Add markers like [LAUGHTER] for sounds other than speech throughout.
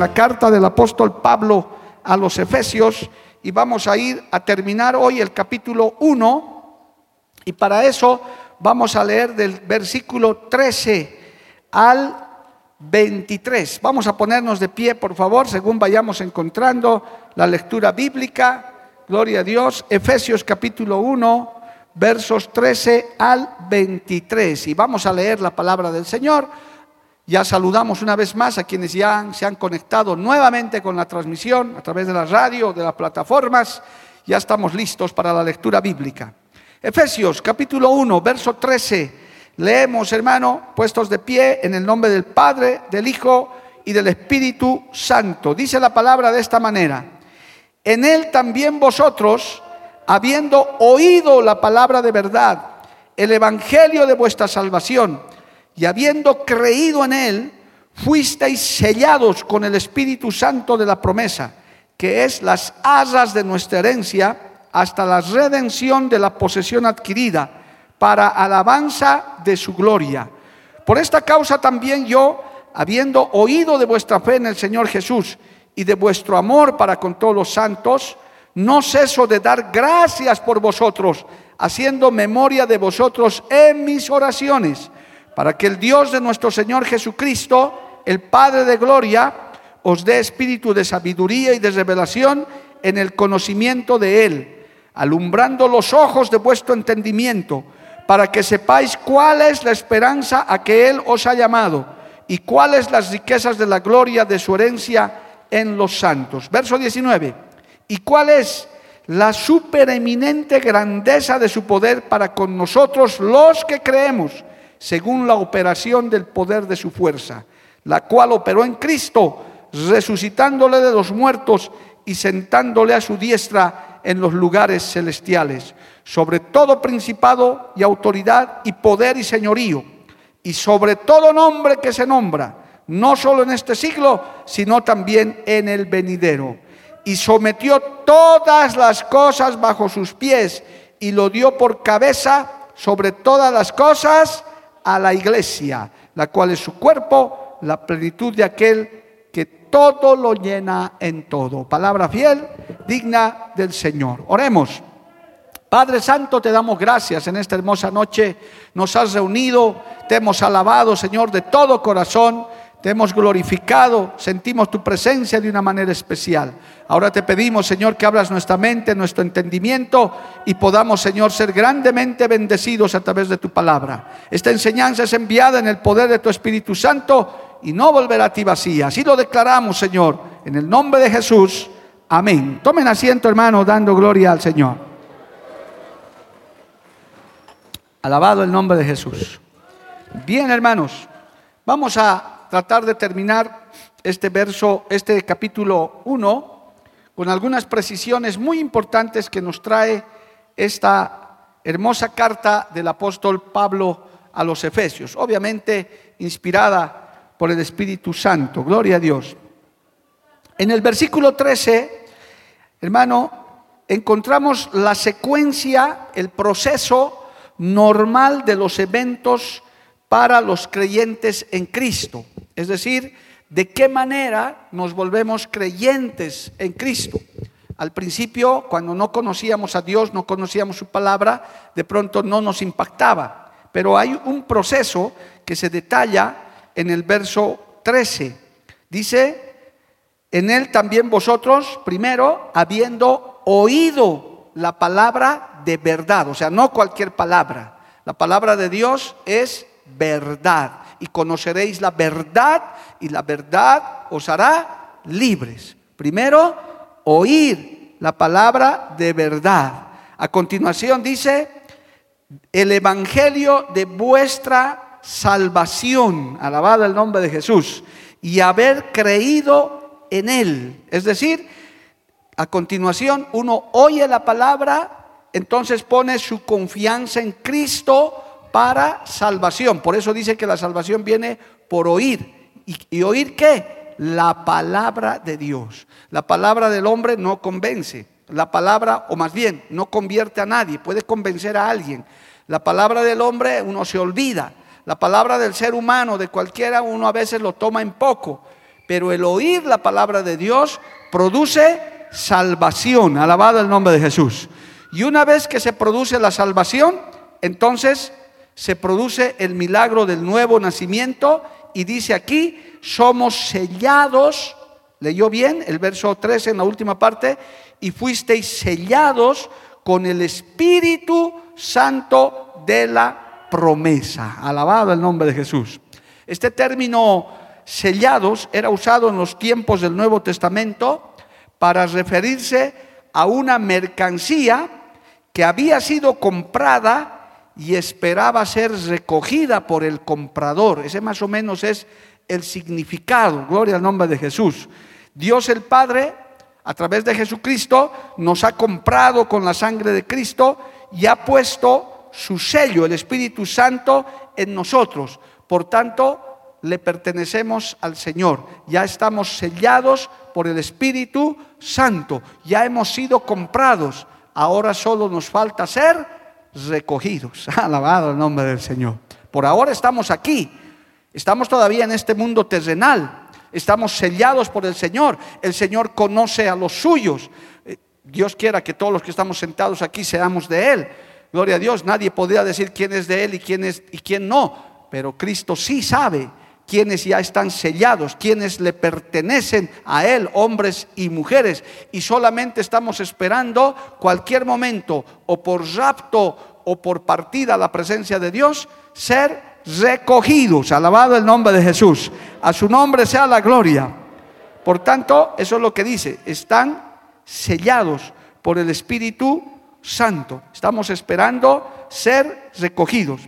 La carta del apóstol Pablo a los Efesios y vamos a ir a terminar hoy el capítulo 1 y para eso vamos a leer del versículo 13 al 23. Vamos a ponernos de pie, por favor, según vayamos encontrando la lectura bíblica. Gloria a Dios. Efesios capítulo 1, versos 13 al 23. Y vamos a leer la palabra del Señor. Ya saludamos una vez más a quienes ya se han conectado nuevamente con la transmisión a través de la radio, de las plataformas. Ya estamos listos para la lectura bíblica. Efesios capítulo 1, verso 13. Leemos, hermano, puestos de pie en el nombre del Padre, del Hijo y del Espíritu Santo. Dice la palabra de esta manera. En él también vosotros, habiendo oído la palabra de verdad, el evangelio de vuestra salvación, y habiendo creído en él, fuisteis sellados con el Espíritu Santo de la promesa, que es las asas de nuestra herencia hasta la redención de la posesión adquirida, para alabanza de su gloria. Por esta causa también yo, habiendo oído de vuestra fe en el Señor Jesús y de vuestro amor para con todos los santos, no ceso de dar gracias por vosotros, haciendo memoria de vosotros en mis oraciones para que el Dios de nuestro Señor Jesucristo, el Padre de Gloria, os dé espíritu de sabiduría y de revelación en el conocimiento de Él, alumbrando los ojos de vuestro entendimiento, para que sepáis cuál es la esperanza a que Él os ha llamado y cuáles las riquezas de la gloria de su herencia en los santos. Verso 19. ¿Y cuál es la supereminente grandeza de su poder para con nosotros los que creemos? Según la operación del poder de su fuerza, la cual operó en Cristo, resucitándole de los muertos y sentándole a su diestra en los lugares celestiales, sobre todo principado y autoridad y poder y señorío, y sobre todo nombre que se nombra, no solo en este siglo, sino también en el venidero. Y sometió todas las cosas bajo sus pies y lo dio por cabeza sobre todas las cosas a la iglesia, la cual es su cuerpo, la plenitud de aquel que todo lo llena en todo. Palabra fiel, digna del Señor. Oremos. Padre Santo, te damos gracias en esta hermosa noche. Nos has reunido, te hemos alabado, Señor, de todo corazón. Te hemos glorificado, sentimos tu presencia de una manera especial. Ahora te pedimos, Señor, que abras nuestra mente, nuestro entendimiento y podamos, Señor, ser grandemente bendecidos a través de tu palabra. Esta enseñanza es enviada en el poder de tu Espíritu Santo y no volverá a ti vacía. Así lo declaramos, Señor, en el nombre de Jesús. Amén. Tomen asiento, hermano, dando gloria al Señor. Alabado el nombre de Jesús. Bien, hermanos, vamos a tratar de terminar este verso, este capítulo 1, con algunas precisiones muy importantes que nos trae esta hermosa carta del apóstol Pablo a los Efesios, obviamente inspirada por el Espíritu Santo. Gloria a Dios. En el versículo 13, hermano, encontramos la secuencia, el proceso normal de los eventos para los creyentes en Cristo. Es decir, de qué manera nos volvemos creyentes en Cristo. Al principio, cuando no conocíamos a Dios, no conocíamos su palabra, de pronto no nos impactaba. Pero hay un proceso que se detalla en el verso 13. Dice, en él también vosotros, primero, habiendo oído la palabra de verdad, o sea, no cualquier palabra. La palabra de Dios es verdad y conoceréis la verdad y la verdad os hará libres. Primero, oír la palabra de verdad. A continuación dice, el evangelio de vuestra salvación, alabado el nombre de Jesús, y haber creído en él. Es decir, a continuación uno oye la palabra, entonces pone su confianza en Cristo para salvación. Por eso dice que la salvación viene por oír. ¿Y, oír qué? La palabra de Dios. La palabra del hombre no convence. La palabra, o más bien, no convierte a nadie, puede convencer a alguien. La palabra del hombre uno se olvida. La palabra del ser humano, de cualquiera, uno a veces lo toma en poco. Pero el oír la palabra de Dios produce salvación. Alabado el nombre de Jesús. Y una vez que se produce la salvación, entonces se produce el milagro del nuevo nacimiento y dice aquí, somos sellados, leyó bien el verso 13 en la última parte, y fuisteis sellados con el Espíritu Santo de la promesa. Alabado el nombre de Jesús. Este término sellados era usado en los tiempos del Nuevo Testamento para referirse a una mercancía que había sido comprada y esperaba ser recogida por el comprador. Ese más o menos es el significado. Gloria al nombre de Jesús. Dios el Padre, a través de Jesucristo, nos ha comprado con la sangre de Cristo y ha puesto su sello, el Espíritu Santo, en nosotros. Por tanto, le pertenecemos al Señor. Ya estamos sellados por el Espíritu Santo. Ya hemos sido comprados. Ahora solo nos falta ser recogidos. [LAUGHS] Alabado el nombre del Señor. Por ahora estamos aquí. Estamos todavía en este mundo terrenal. Estamos sellados por el Señor. El Señor conoce a los suyos. Eh, Dios quiera que todos los que estamos sentados aquí seamos de Él. Gloria a Dios. Nadie podría decir quién es de Él y quién, es, y quién no. Pero Cristo sí sabe quienes ya están sellados, quienes le pertenecen a Él, hombres y mujeres, y solamente estamos esperando cualquier momento, o por rapto o por partida a la presencia de Dios, ser recogidos. Alabado el nombre de Jesús. A su nombre sea la gloria. Por tanto, eso es lo que dice, están sellados por el Espíritu Santo. Estamos esperando ser recogidos.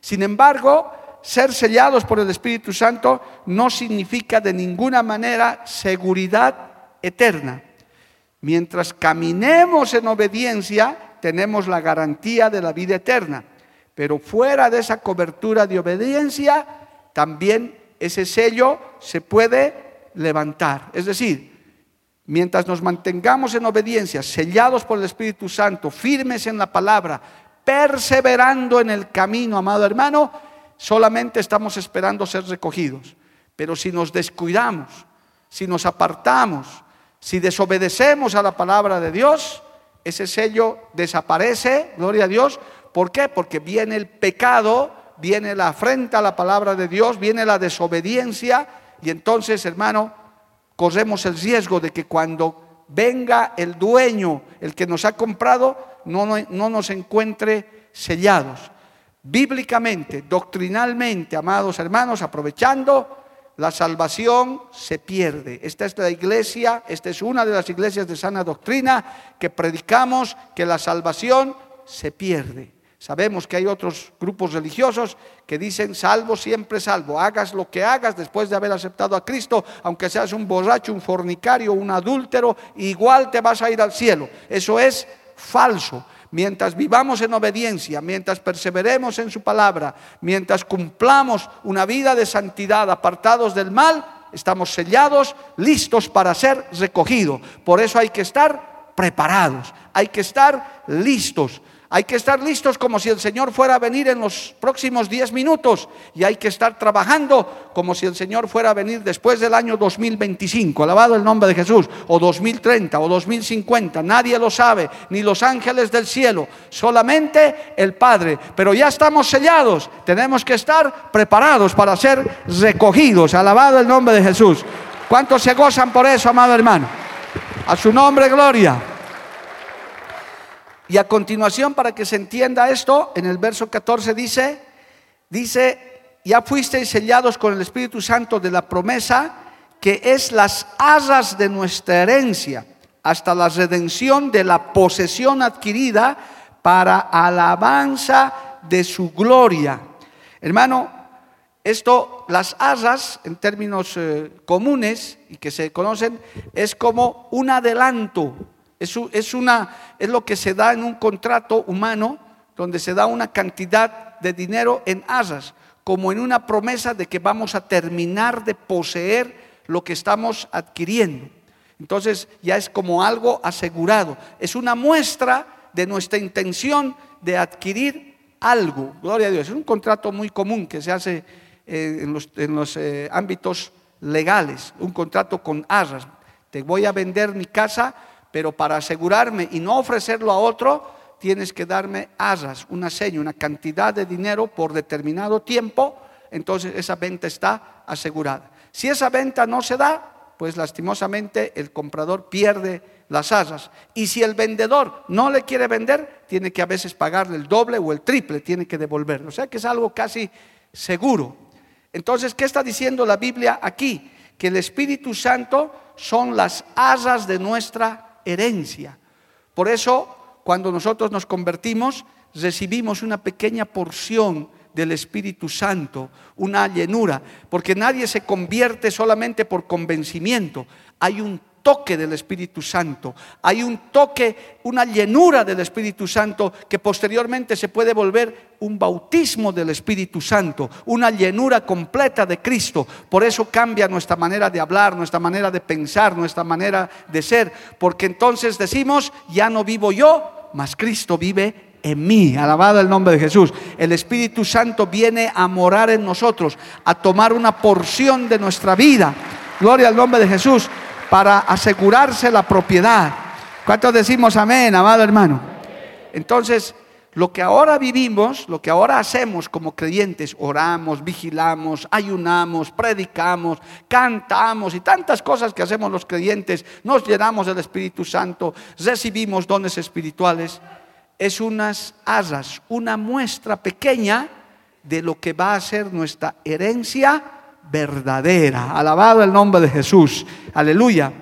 Sin embargo, ser sellados por el Espíritu Santo no significa de ninguna manera seguridad eterna. Mientras caminemos en obediencia, tenemos la garantía de la vida eterna. Pero fuera de esa cobertura de obediencia, también ese sello se puede levantar. Es decir, mientras nos mantengamos en obediencia, sellados por el Espíritu Santo, firmes en la palabra, perseverando en el camino, amado hermano, solamente estamos esperando ser recogidos. Pero si nos descuidamos, si nos apartamos, si desobedecemos a la palabra de Dios, ese sello desaparece, gloria a Dios. ¿Por qué? Porque viene el pecado, viene la afrenta a la palabra de Dios, viene la desobediencia y entonces, hermano, corremos el riesgo de que cuando venga el dueño, el que nos ha comprado, no, no, no nos encuentre sellados bíblicamente, doctrinalmente, amados hermanos, aprovechando, la salvación se pierde. Esta es la iglesia, esta es una de las iglesias de sana doctrina que predicamos que la salvación se pierde. Sabemos que hay otros grupos religiosos que dicen salvo siempre salvo. Hagas lo que hagas después de haber aceptado a Cristo, aunque seas un borracho, un fornicario, un adúltero, igual te vas a ir al cielo. Eso es falso mientras vivamos en obediencia, mientras perseveremos en su palabra, mientras cumplamos una vida de santidad apartados del mal, estamos sellados, listos para ser recogidos. Por eso hay que estar preparados, hay que estar listos. Hay que estar listos como si el Señor fuera a venir en los próximos 10 minutos y hay que estar trabajando como si el Señor fuera a venir después del año 2025, alabado el nombre de Jesús, o 2030 o 2050, nadie lo sabe, ni los ángeles del cielo, solamente el Padre. Pero ya estamos sellados, tenemos que estar preparados para ser recogidos, alabado el nombre de Jesús. ¿Cuántos se gozan por eso, amado hermano? A su nombre, gloria. Y a continuación, para que se entienda esto, en el verso 14 dice, dice, ya fuisteis sellados con el Espíritu Santo de la promesa, que es las asas de nuestra herencia, hasta la redención de la posesión adquirida para alabanza de su gloria. Hermano, esto, las arras, en términos eh, comunes y que se conocen, es como un adelanto, es, una, es lo que se da en un contrato humano, donde se da una cantidad de dinero en arras, como en una promesa de que vamos a terminar de poseer lo que estamos adquiriendo. Entonces ya es como algo asegurado, es una muestra de nuestra intención de adquirir algo. Gloria a Dios. Es un contrato muy común que se hace eh, en los, eh, ámbitos legales, un contrato con arras. Te voy a vender mi casa, pero para asegurarme y no ofrecerlo a otro, tienes que darme arras, una seña, una cantidad de dinero por determinado tiempo, entonces esa venta está asegurada. Si esa venta no se da, pues lastimosamente el comprador pierde las asas. Y si el vendedor no le quiere vender, tiene que a veces pagarle el doble o el triple, tiene que devolverlo. O sea que es algo casi seguro. Entonces, ¿qué está diciendo la Biblia aquí? Que el Espíritu Santo son las asas de nuestra herencia. Por eso, cuando nosotros nos convertimos, recibimos una pequeña porción del Espíritu Santo, una llenura, porque nadie se convierte solamente por convencimiento, hay un toque del Espíritu Santo, hay un toque, una llenura del Espíritu Santo que posteriormente se puede volver un bautismo del Espíritu Santo, una llenura completa de Cristo. Por eso cambia nuestra manera de hablar, nuestra manera de pensar, nuestra manera de ser, porque entonces decimos, ya no vivo yo, mas Cristo vive en mí. Alabado el nombre de Jesús. El Espíritu Santo viene a morar en nosotros, a tomar una porción de nuestra vida. Gloria al nombre de Jesús para asegurarse la propiedad. ¿Cuántos decimos amén, amado hermano? Entonces, lo que ahora vivimos, lo que ahora hacemos como creyentes, oramos, vigilamos, ayunamos, predicamos, cantamos y tantas cosas que hacemos los creyentes, nos llenamos del Espíritu Santo, recibimos dones espirituales es unas asas, una muestra pequeña de lo que va a ser nuestra herencia verdadera. Alabado el nombre de Jesús. Aleluya.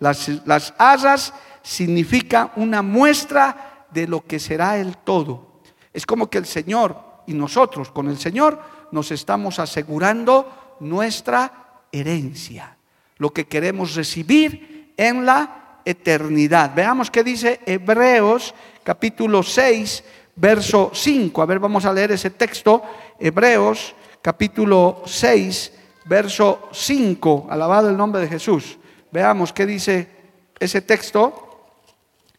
Las, las asas significa una muestra de lo que será el todo. Es como que el Señor y nosotros con el Señor nos estamos asegurando nuestra herencia, lo que queremos recibir en la eternidad. Veamos qué dice Hebreos capítulo 6, verso 5. A ver, vamos a leer ese texto. Hebreos, capítulo 6, verso 5. Alabado el nombre de Jesús. Veamos qué dice ese texto.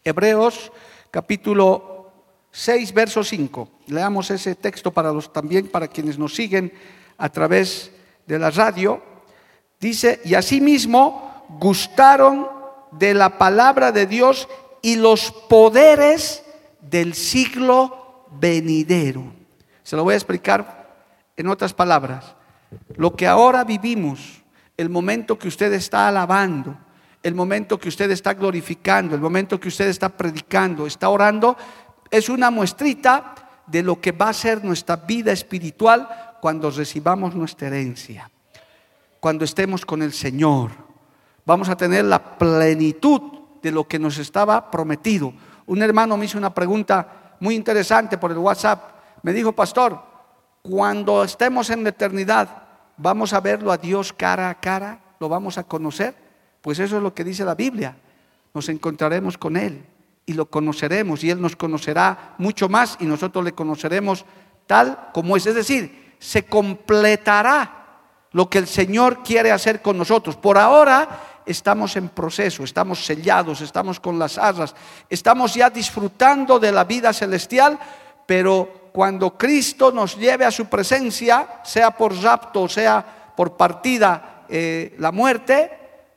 Hebreos, capítulo 6, verso 5. Leamos ese texto para los también para quienes nos siguen a través de la radio. Dice, y asimismo gustaron de la palabra de Dios y los poderes del siglo venidero. Se lo voy a explicar en otras palabras. Lo que ahora vivimos, el momento que usted está alabando, el momento que usted está glorificando, el momento que usted está predicando, está orando, es una muestrita de lo que va a ser nuestra vida espiritual cuando recibamos nuestra herencia, cuando estemos con el Señor. Vamos a tener la plenitud de lo que nos estaba prometido. Un hermano me hizo una pregunta muy interesante por el WhatsApp. Me dijo, pastor, cuando estemos en la eternidad, ¿vamos a verlo a Dios cara a cara? ¿Lo vamos a conocer? Pues eso es lo que dice la Biblia. Nos encontraremos con Él y lo conoceremos y Él nos conocerá mucho más y nosotros le conoceremos tal como es. Es decir, se completará lo que el Señor quiere hacer con nosotros. Por ahora estamos en proceso, estamos sellados, estamos con las asas, estamos ya disfrutando de la vida celestial, pero cuando Cristo nos lleve a su presencia, sea por rapto, sea por partida eh, la muerte,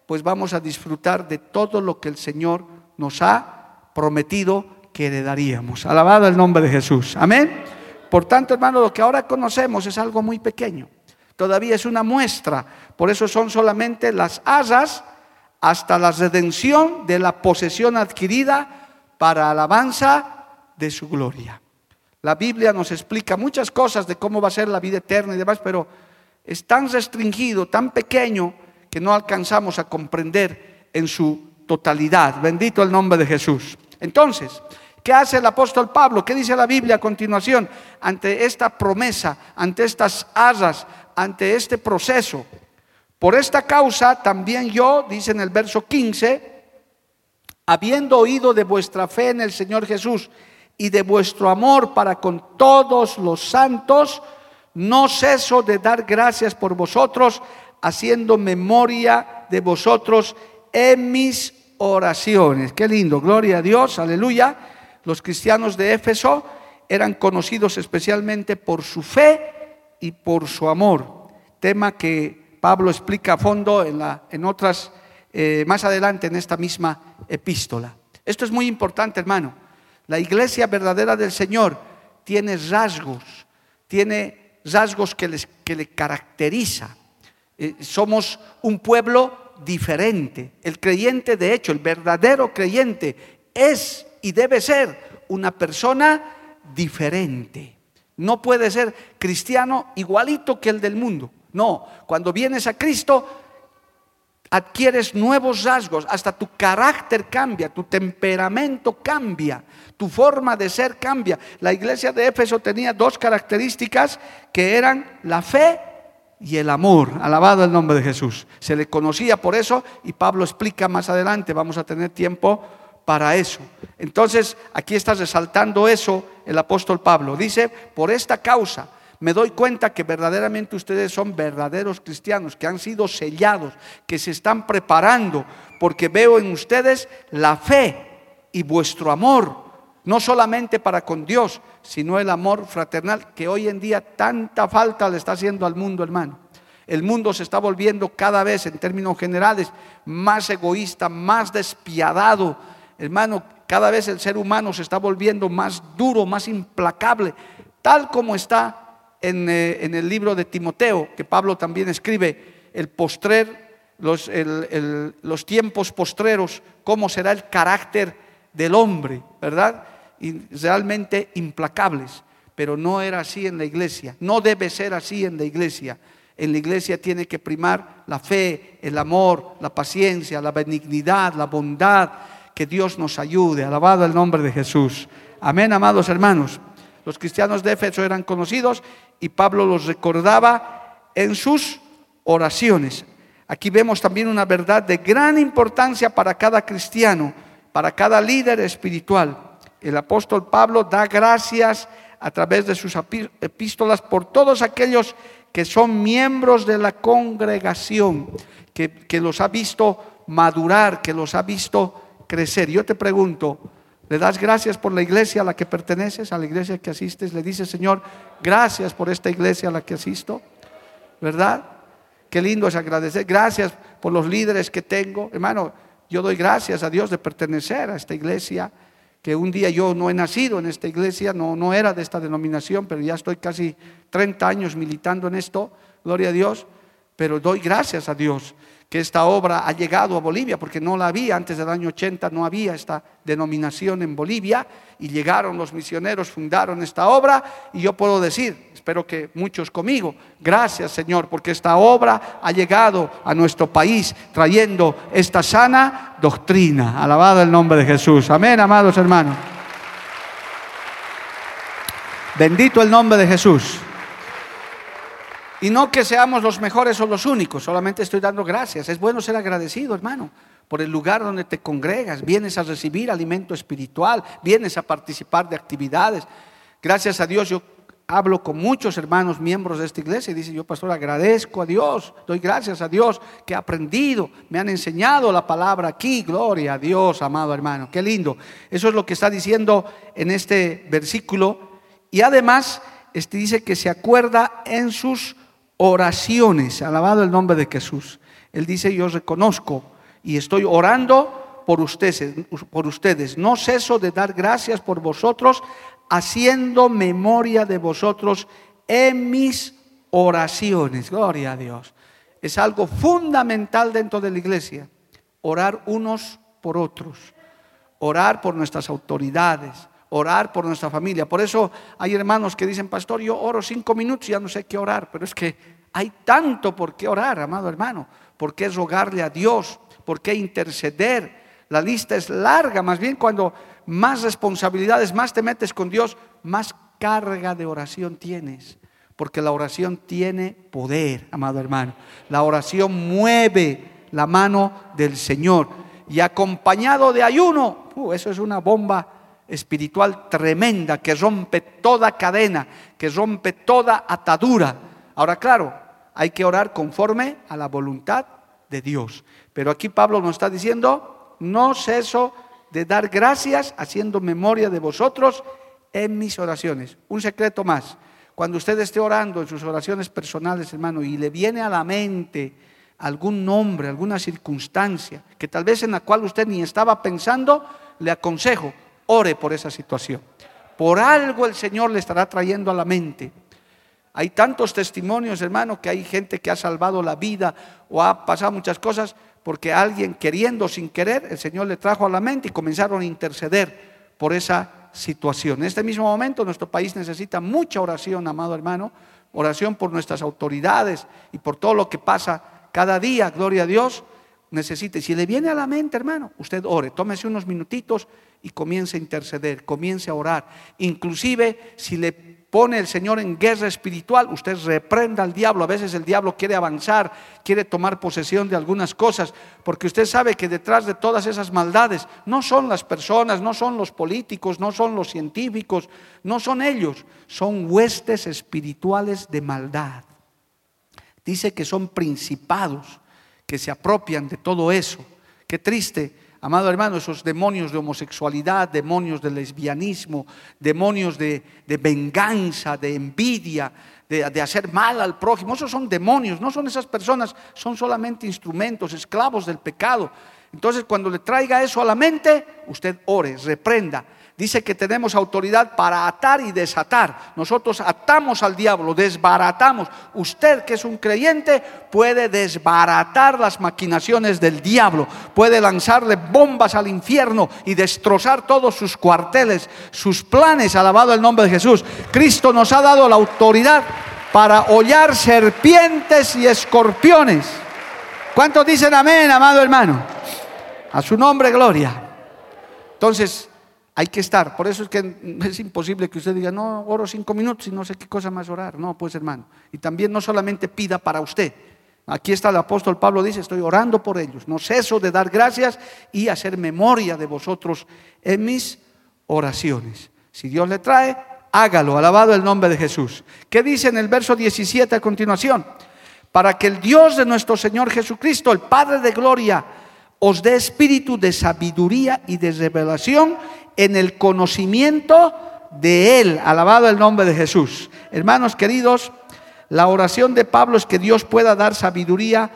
pues vamos a disfrutar de todo lo que el Señor nos ha prometido que heredaríamos. Alabado el nombre de Jesús. Amén. Por tanto, hermano, lo que ahora conocemos es algo muy pequeño. Todavía es una muestra. Por eso son solamente las asas hasta la redención de la posesión adquirida para alabanza de su gloria. La Biblia nos explica muchas cosas de cómo va a ser la vida eterna y demás, pero es tan restringido, tan pequeño, que no alcanzamos a comprender en su totalidad. Bendito el nombre de Jesús. Entonces, ¿qué hace el apóstol Pablo? ¿Qué dice la Biblia a continuación ante esta promesa, ante estas asas, ante este proceso? Por esta causa también yo, dice en el verso 15, habiendo oído de vuestra fe en el Señor Jesús y de vuestro amor para con todos los santos, no ceso de dar gracias por vosotros, haciendo memoria de vosotros en mis oraciones. Qué lindo, gloria a Dios, aleluya. Los cristianos de Éfeso eran conocidos especialmente por su fe y por su amor, tema que Pablo explica a fondo en, la, en otras, eh, más adelante en esta misma epístola. Esto es muy importante, hermano. La iglesia verdadera del Señor tiene rasgos, tiene rasgos que, le caracteriza. Eh, somos un pueblo diferente. El creyente, de hecho, el verdadero creyente es y debe ser una persona diferente. No puede ser cristiano igualito que el del mundo. No, cuando vienes a Cristo adquieres nuevos rasgos, hasta tu carácter cambia, tu temperamento cambia, tu forma de ser cambia. La iglesia de Éfeso tenía dos características que eran la fe y el amor. Alabado el nombre de Jesús. Se le conocía por eso y Pablo explica más adelante, vamos a tener tiempo para eso. Entonces, aquí está resaltando eso el apóstol Pablo. Dice, por esta causa me doy cuenta que verdaderamente ustedes son verdaderos cristianos, que han sido sellados, que se están preparando, porque veo en ustedes la fe y vuestro amor, no solamente para con Dios, sino el amor fraternal que hoy en día tanta falta le está haciendo al mundo, hermano. El mundo se está volviendo cada vez, en términos generales, más egoísta, más despiadado. Hermano, cada vez el ser humano se está volviendo más duro, más implacable, tal como está eh, en, el libro de Timoteo, que Pablo también escribe, el postrer, los, los tiempos postreros, cómo será el carácter del hombre, ¿verdad? Y realmente implacables. Pero no era así en la iglesia, no debe ser así en la iglesia. En la iglesia tiene que primar la fe, el amor, la paciencia, la benignidad, la bondad. Que Dios nos ayude. Alabado el nombre de Jesús. Amén, amados hermanos. Los cristianos de Éfeso eran conocidos y Pablo los recordaba en sus oraciones. Aquí vemos también una verdad de gran importancia para cada cristiano, para cada líder espiritual. El apóstol Pablo da gracias a través de sus epístolas por todos aquellos que son miembros de la congregación, que, que los ha visto madurar, que los ha visto crecer. Yo te pregunto, le das gracias por la iglesia a la que perteneces, a la iglesia que asistes. Le dices, Señor, gracias por esta iglesia a la que asisto. ¿Verdad? Qué lindo es agradecer. Gracias por los líderes que tengo. Hermano, yo doy gracias a Dios de pertenecer a esta iglesia. Que un día yo no he nacido en esta iglesia, no, no era de esta denominación, pero ya estoy casi 30 años militando en esto. Gloria a Dios. Pero doy gracias a Dios que esta obra ha llegado a Bolivia, porque no la había, antes del año 80 no había esta denominación en Bolivia, y llegaron los misioneros, fundaron esta obra, y yo puedo decir, espero que muchos conmigo, gracias Señor, porque esta obra ha llegado a nuestro país trayendo esta sana doctrina. Alabado el nombre de Jesús. Amén, amados hermanos. Bendito el nombre de Jesús. Y no que seamos los mejores o los únicos, solamente estoy dando gracias. Es bueno ser agradecido, hermano, por el lugar donde te congregas, vienes a recibir alimento espiritual, vienes a participar de actividades. Gracias a Dios yo hablo con muchos hermanos miembros de esta iglesia y dice, yo pastor agradezco a Dios, doy gracias a Dios que he aprendido, me han enseñado la palabra aquí, gloria a Dios, amado hermano, qué lindo. Eso es lo que está diciendo en este versículo. Y además, este dice que se acuerda en sus oraciones. Alabado el nombre de Jesús. Él dice, yo reconozco y estoy orando por ustedes, por ustedes. No ceso de dar gracias por vosotros, haciendo memoria de vosotros en mis oraciones. Gloria a Dios. Es algo fundamental dentro de la iglesia. Orar unos por otros. Orar por nuestras autoridades. Orar por nuestra familia. Por eso hay hermanos que dicen, pastor, yo oro cinco minutos y ya no sé qué orar. Pero es que hay tanto por qué orar, amado hermano, por qué rogarle a Dios, por qué interceder. la lista es larga, más bien cuando más responsabilidades, más te metes con Dios, más carga de oración tienes. Porque la oración tiene poder, amado hermano. La oración mueve la mano del Señor. Y acompañado de ayuno, uh, eso es una bomba espiritual tremenda que rompe toda cadena, que rompe toda atadura. Ahora, claro, hay que orar conforme a la voluntad de Dios. Pero aquí Pablo nos está diciendo, no ceso de dar gracias haciendo memoria de vosotros en mis oraciones. Un secreto más. Cuando usted esté orando en sus oraciones personales, hermano, y le viene a la mente algún nombre, alguna circunstancia, que tal vez en la cual usted ni estaba pensando, le aconsejo, ore por esa situación. Por algo el Señor le estará trayendo a la mente. Hay tantos testimonios, hermano, que hay gente que ha salvado la vida o ha pasado muchas cosas porque alguien queriendo sin querer, el Señor le trajo a la mente y comenzaron a interceder por esa situación. En este mismo momento nuestro país necesita mucha oración, amado hermano, oración por nuestras autoridades y por todo lo que pasa cada día, gloria a Dios, necesite. Si le viene a la mente, hermano, usted ore, tómese unos minutitos y comience a interceder, comience a orar. Inclusive si le pone el Señor en guerra espiritual, usted reprenda al diablo. A veces el diablo quiere avanzar, quiere tomar posesión de algunas cosas, porque usted sabe que detrás de todas esas maldades no son las personas, no son los políticos, no son los científicos, no son ellos, son huestes espirituales de maldad. Dice que son principados que se apropian de todo eso. Qué triste Amado hermano, esos demonios de homosexualidad, demonios de lesbianismo, demonios de, venganza, de envidia, de, de, hacer mal al prójimo, esos son demonios, no son esas personas, son solamente instrumentos, esclavos del pecado. Entonces, cuando le traiga eso a la mente, usted ore, reprenda Dice que tenemos autoridad para atar y desatar. Nosotros atamos al diablo, desbaratamos. Usted que es un creyente puede desbaratar las maquinaciones del diablo, puede lanzarle bombas al infierno y destrozar todos sus cuarteles, sus planes, alabado el nombre de Jesús. Cristo nos ha dado la autoridad para hollar serpientes y escorpiones. ¿Cuántos dicen amén, amado hermano? A su nombre, gloria. Entonces, hay que estar. Por eso es que es imposible que usted diga, no, oro cinco minutos y no sé qué cosa más orar. No, pues hermano. Y también no solamente pida para usted. Aquí está el apóstol Pablo, dice, estoy orando por ellos. No ceso de dar gracias y hacer memoria de vosotros en mis oraciones. Si Dios le trae, hágalo. Alabado el nombre de Jesús. ¿Qué dice en el verso 17 a continuación? Para que el Dios de nuestro Señor Jesucristo, el Padre de Gloria, os dé espíritu de sabiduría y de revelación en el conocimiento de Él. Alabado el nombre de Jesús. Hermanos queridos, la oración de Pablo es que Dios pueda dar sabiduría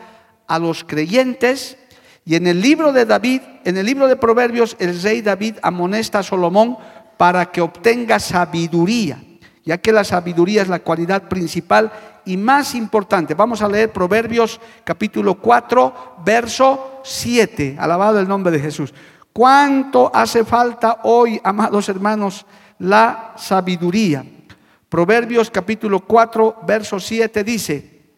a los creyentes. Y en el libro de David, en el libro de Proverbios, el rey David amonesta a Salomón para que obtenga sabiduría, ya que la sabiduría es la cualidad principal y más importante. Vamos a leer Proverbios capítulo 4, verso 7. Alabado el nombre de Jesús. ¿Cuánto hace falta hoy, amados hermanos, la sabiduría? Proverbios capítulo 4, verso 7 dice,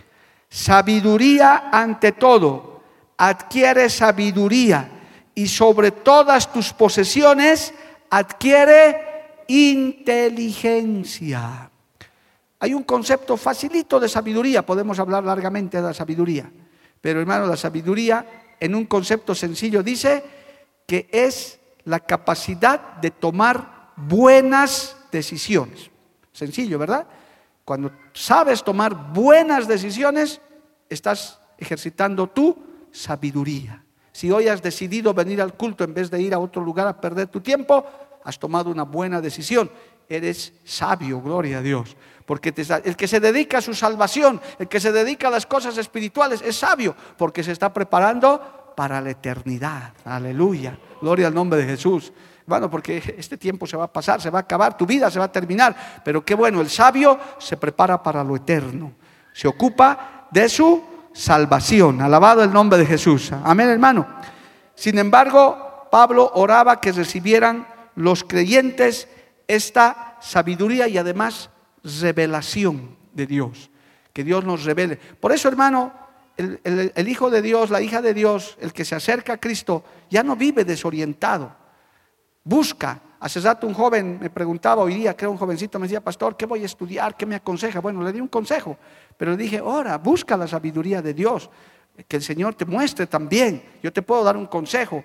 sabiduría ante todo, adquiere sabiduría y sobre todas tus posesiones adquiere inteligencia. Hay un concepto facilito de sabiduría, podemos hablar largamente de la sabiduría, pero hermano, la sabiduría en un concepto sencillo dice, que es la capacidad de tomar buenas decisiones. Sencillo, ¿verdad? Cuando sabes tomar buenas decisiones, estás ejercitando tu sabiduría. Si hoy has decidido venir al culto en vez de ir a otro lugar a perder tu tiempo, has tomado una buena decisión. Eres sabio, gloria a Dios. Porque el que se dedica a su salvación, el que se dedica a las cosas espirituales, es sabio, porque se está preparando para la eternidad. Aleluya. Gloria al nombre de Jesús. Bueno, porque este tiempo se va a pasar, se va a acabar, tu vida se va a terminar. Pero qué bueno, el sabio se prepara para lo eterno. Se ocupa de su salvación. Alabado el nombre de Jesús. Amén, hermano. Sin embargo, Pablo oraba que recibieran los creyentes esta sabiduría y además revelación de Dios. Que Dios nos revele. Por eso, hermano, el, el, Hijo de Dios, la hija de Dios, el que se acerca a Cristo, ya no vive desorientado. Busca. Hace rato un joven me preguntaba hoy día, creo un jovencito, me decía, pastor, ¿qué voy a estudiar? ¿Qué me aconseja? Bueno, le di un consejo, pero le dije, ora, busca la sabiduría de Dios, que el Señor te muestre también. Yo te puedo dar un consejo,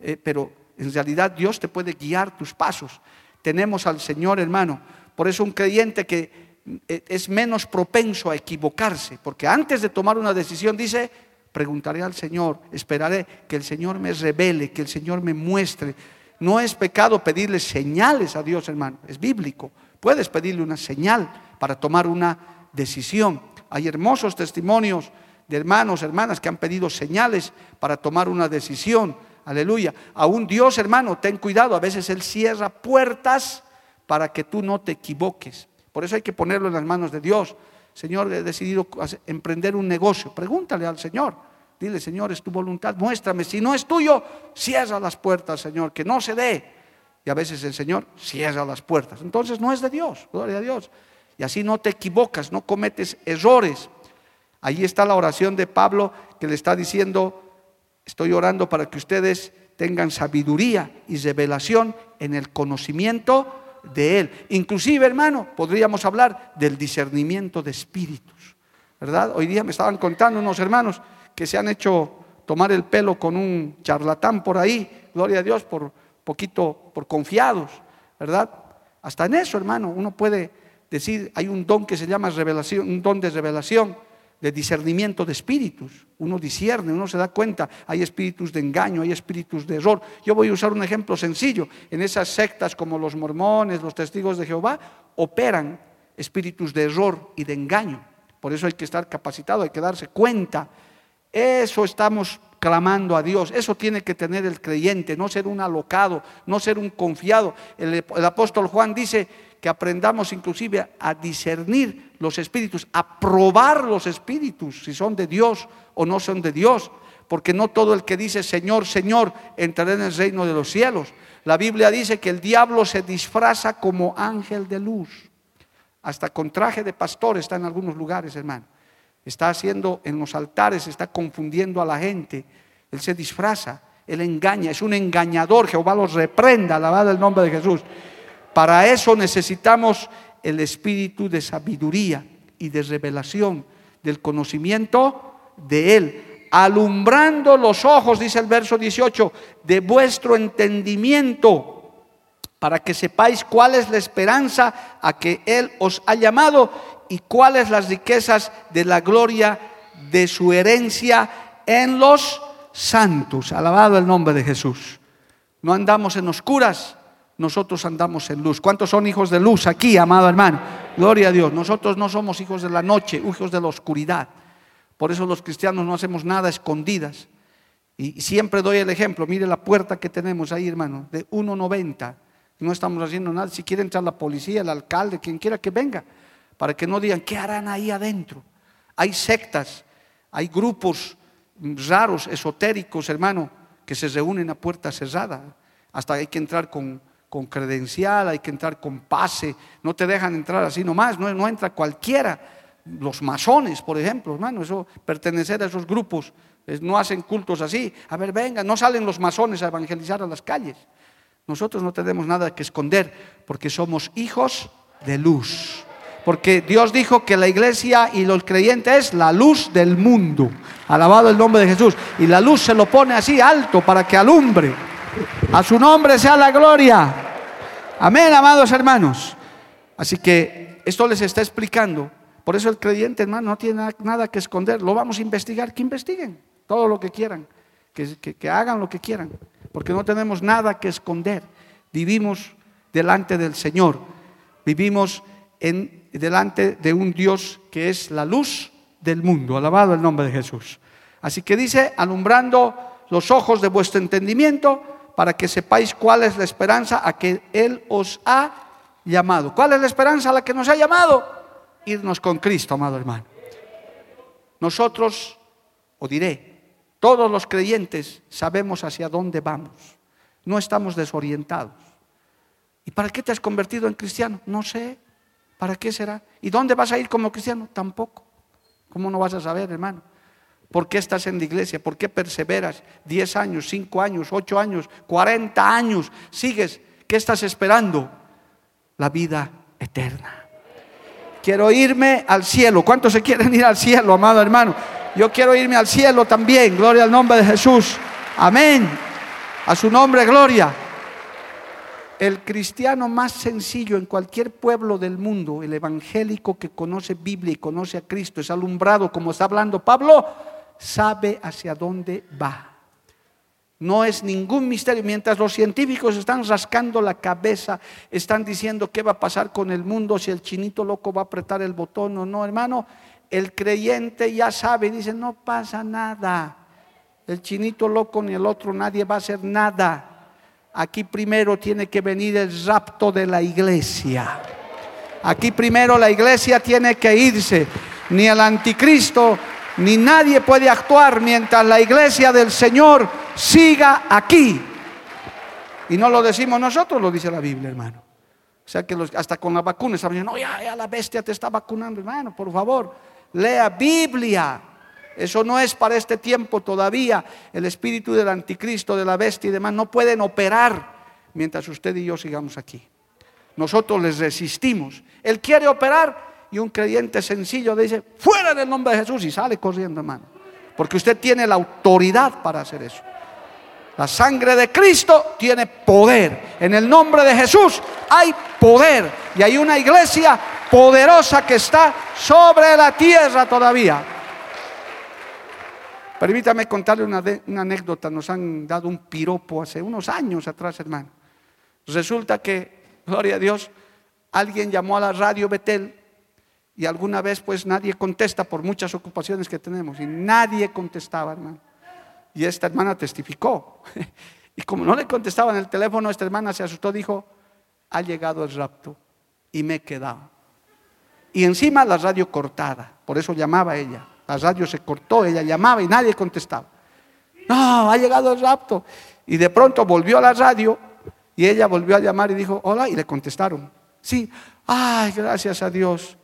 eh, pero en realidad Dios te puede guiar tus pasos. Tenemos al Señor, hermano. Por eso un creyente que es menos propenso a equivocarse, porque antes de tomar una decisión dice, preguntaré al Señor, esperaré que el Señor me revele, que el Señor me muestre. No es pecado pedirle señales a Dios, hermano, es bíblico. Puedes pedirle una señal para tomar una decisión. Hay hermosos testimonios de hermanos, hermanas que han pedido señales para tomar una decisión. Aleluya. Aún Dios, hermano, ten cuidado. A veces Él cierra puertas para que tú no te equivoques. Por eso hay que ponerlo en las manos de Dios. Señor, he decidido emprender un negocio. Pregúntale al Señor. Dile, Señor, es tu voluntad, muéstrame. Si no es tuyo, cierra las puertas, Señor, que no se dé. Y a veces el Señor cierra las puertas. Entonces no es de Dios, gloria a Dios. Y así no te equivocas, no cometes errores. Ahí está la oración de Pablo que le está diciendo, estoy orando para que ustedes tengan sabiduría y revelación en el conocimiento de Él. Inclusive, hermano, podríamos hablar del discernimiento de espíritus, ¿verdad? Hoy día me estaban contando unos hermanos que se han hecho tomar el pelo con un charlatán por ahí, gloria a Dios, por poquito, por confiados, ¿verdad? Hasta en eso, hermano, uno puede decir, hay un don que se llama revelación, un don de revelación de discernimiento de espíritus. Uno discierne, uno se da cuenta, hay espíritus de engaño, hay espíritus de error. Yo voy a usar un ejemplo sencillo. En esas sectas como los mormones, los testigos de Jehová, operan espíritus de error y de engaño. Por eso hay que estar capacitado, hay que darse cuenta. Eso estamos clamando a Dios. Eso tiene que tener el creyente, no ser un alocado, no ser un confiado. El, el apóstol Juan dice que aprendamos inclusive a discernir los espíritus, a probar los espíritus, si son de Dios o no son de Dios, porque no todo el que dice Señor, Señor, entrará en el reino de los cielos. La Biblia dice que el diablo se disfraza como ángel de luz, hasta con traje de pastor está en algunos lugares, hermano. Está haciendo en los altares, está confundiendo a la gente. Él se disfraza, él engaña, es un engañador. Jehová los reprenda, alabado el nombre de Jesús. Para eso necesitamos el espíritu de sabiduría y de revelación, del conocimiento de Él, alumbrando los ojos, dice el verso 18, de vuestro entendimiento, para que sepáis cuál es la esperanza a que Él os ha llamado y cuáles las riquezas de la gloria de su herencia en los santos. Alabado el nombre de Jesús. No andamos en oscuras, nosotros andamos en luz. ¿Cuántos son hijos de luz aquí, amado hermano? Gloria a Dios. Nosotros no somos hijos de la noche, hijos de la oscuridad. Por eso los cristianos no hacemos nada escondidas. Y siempre doy el ejemplo. Mire la puerta que tenemos ahí, hermano, de 1.90. No estamos haciendo nada. Si quiere entrar la policía, el alcalde, quien quiera que venga, para que no digan, ¿qué harán ahí adentro? Hay sectas, hay grupos raros, esotéricos, hermano, que se reúnen a puerta cerrada. Hasta hay que entrar con con credencial, hay que entrar con pase, no te dejan entrar así nomás, no, entra cualquiera. Los masones, por ejemplo, hermano, eso pertenecer a esos grupos, no hacen cultos así. A ver, venga, no salen los masones a evangelizar a las calles. Nosotros no tenemos nada que esconder porque somos hijos de luz. Porque Dios dijo que la iglesia y los creyentes es la luz del mundo. Alabado el nombre de Jesús. Y la luz se lo pone así alto para que alumbre. A su nombre sea la gloria. Amén, amados hermanos. Así que esto les está explicando. Por eso el creyente, hermano, no tiene nada que esconder. Lo vamos a investigar. Que investiguen todo lo que quieran. Que, hagan lo que quieran. Porque no tenemos nada que esconder. Vivimos delante del Señor. Vivimos en, delante de un Dios que es la luz del mundo. Alabado el nombre de Jesús. Así que dice, alumbrando los ojos de vuestro entendimiento para que sepáis cuál es la esperanza a que Él os ha llamado. ¿Cuál es la esperanza a la que nos ha llamado? Irnos con Cristo, amado hermano. Nosotros, o diré, todos los creyentes sabemos hacia dónde vamos. No estamos desorientados. ¿Y para qué te has convertido en cristiano? No sé. ¿Para qué será? ¿Y dónde vas a ir como cristiano? Tampoco. ¿Cómo no vas a saber, hermano? ¿Por qué estás en la iglesia? ¿Por qué perseveras? 10 años, 5 años, 8 años, 40 años. Sigues. ¿Qué estás esperando? La vida eterna. Quiero irme al cielo. ¿Cuántos se quieren ir al cielo, amado hermano? Yo quiero irme al cielo también. Gloria al nombre de Jesús. Amén. A su nombre, gloria. El cristiano más sencillo en cualquier pueblo del mundo, el evangélico que conoce Biblia y conoce a Cristo, es alumbrado, como está hablando Pablo, sabe hacia dónde va. No es ningún misterio. Mientras los científicos están rascando la cabeza, están diciendo qué va a pasar con el mundo, si el chinito loco va a apretar el botón o no, hermano, el creyente ya sabe, dice, no pasa nada. El chinito loco ni el otro, nadie va a hacer nada. Aquí primero tiene que venir el rapto de la iglesia. Aquí primero la iglesia tiene que irse. Ni el anticristo, ni nadie puede actuar mientras la iglesia del Señor siga aquí. Y no lo decimos nosotros, lo dice la Biblia, hermano. O sea que hasta con la vacuna están diciendo, no, ya, ya la bestia te está vacunando, hermano, por favor, lea Biblia. Eso no es para este tiempo todavía. El espíritu del anticristo, de la bestia y demás no pueden operar mientras usted y yo sigamos aquí. Nosotros les resistimos. Él quiere operar y un creyente sencillo dice, fuera del nombre de Jesús y sale corriendo, hermano. Porque usted tiene la autoridad para hacer eso. La sangre de Cristo tiene poder. En el nombre de Jesús hay poder. Y hay una iglesia poderosa que está sobre la tierra todavía. Permítame contarle una, anécdota. Nos han dado un piropo hace unos años atrás, hermano. Resulta que, gloria a Dios, alguien llamó a la radio Betel y alguna vez pues nadie contesta por muchas ocupaciones que tenemos y nadie contestaba, hermano. Y esta hermana testificó. [LAUGHS] Y como no le contestaba en el teléfono, esta hermana se asustó, dijo, ha llegado el rapto y me he quedado. Y encima la radio cortada, por eso llamaba ella. La radio se cortó, ella llamaba y nadie contestaba. No, ha llegado el rapto. Y de pronto volvió a la radio y ella volvió a llamar y dijo, hola, y le contestaron. Sí, ay, gracias a Dios.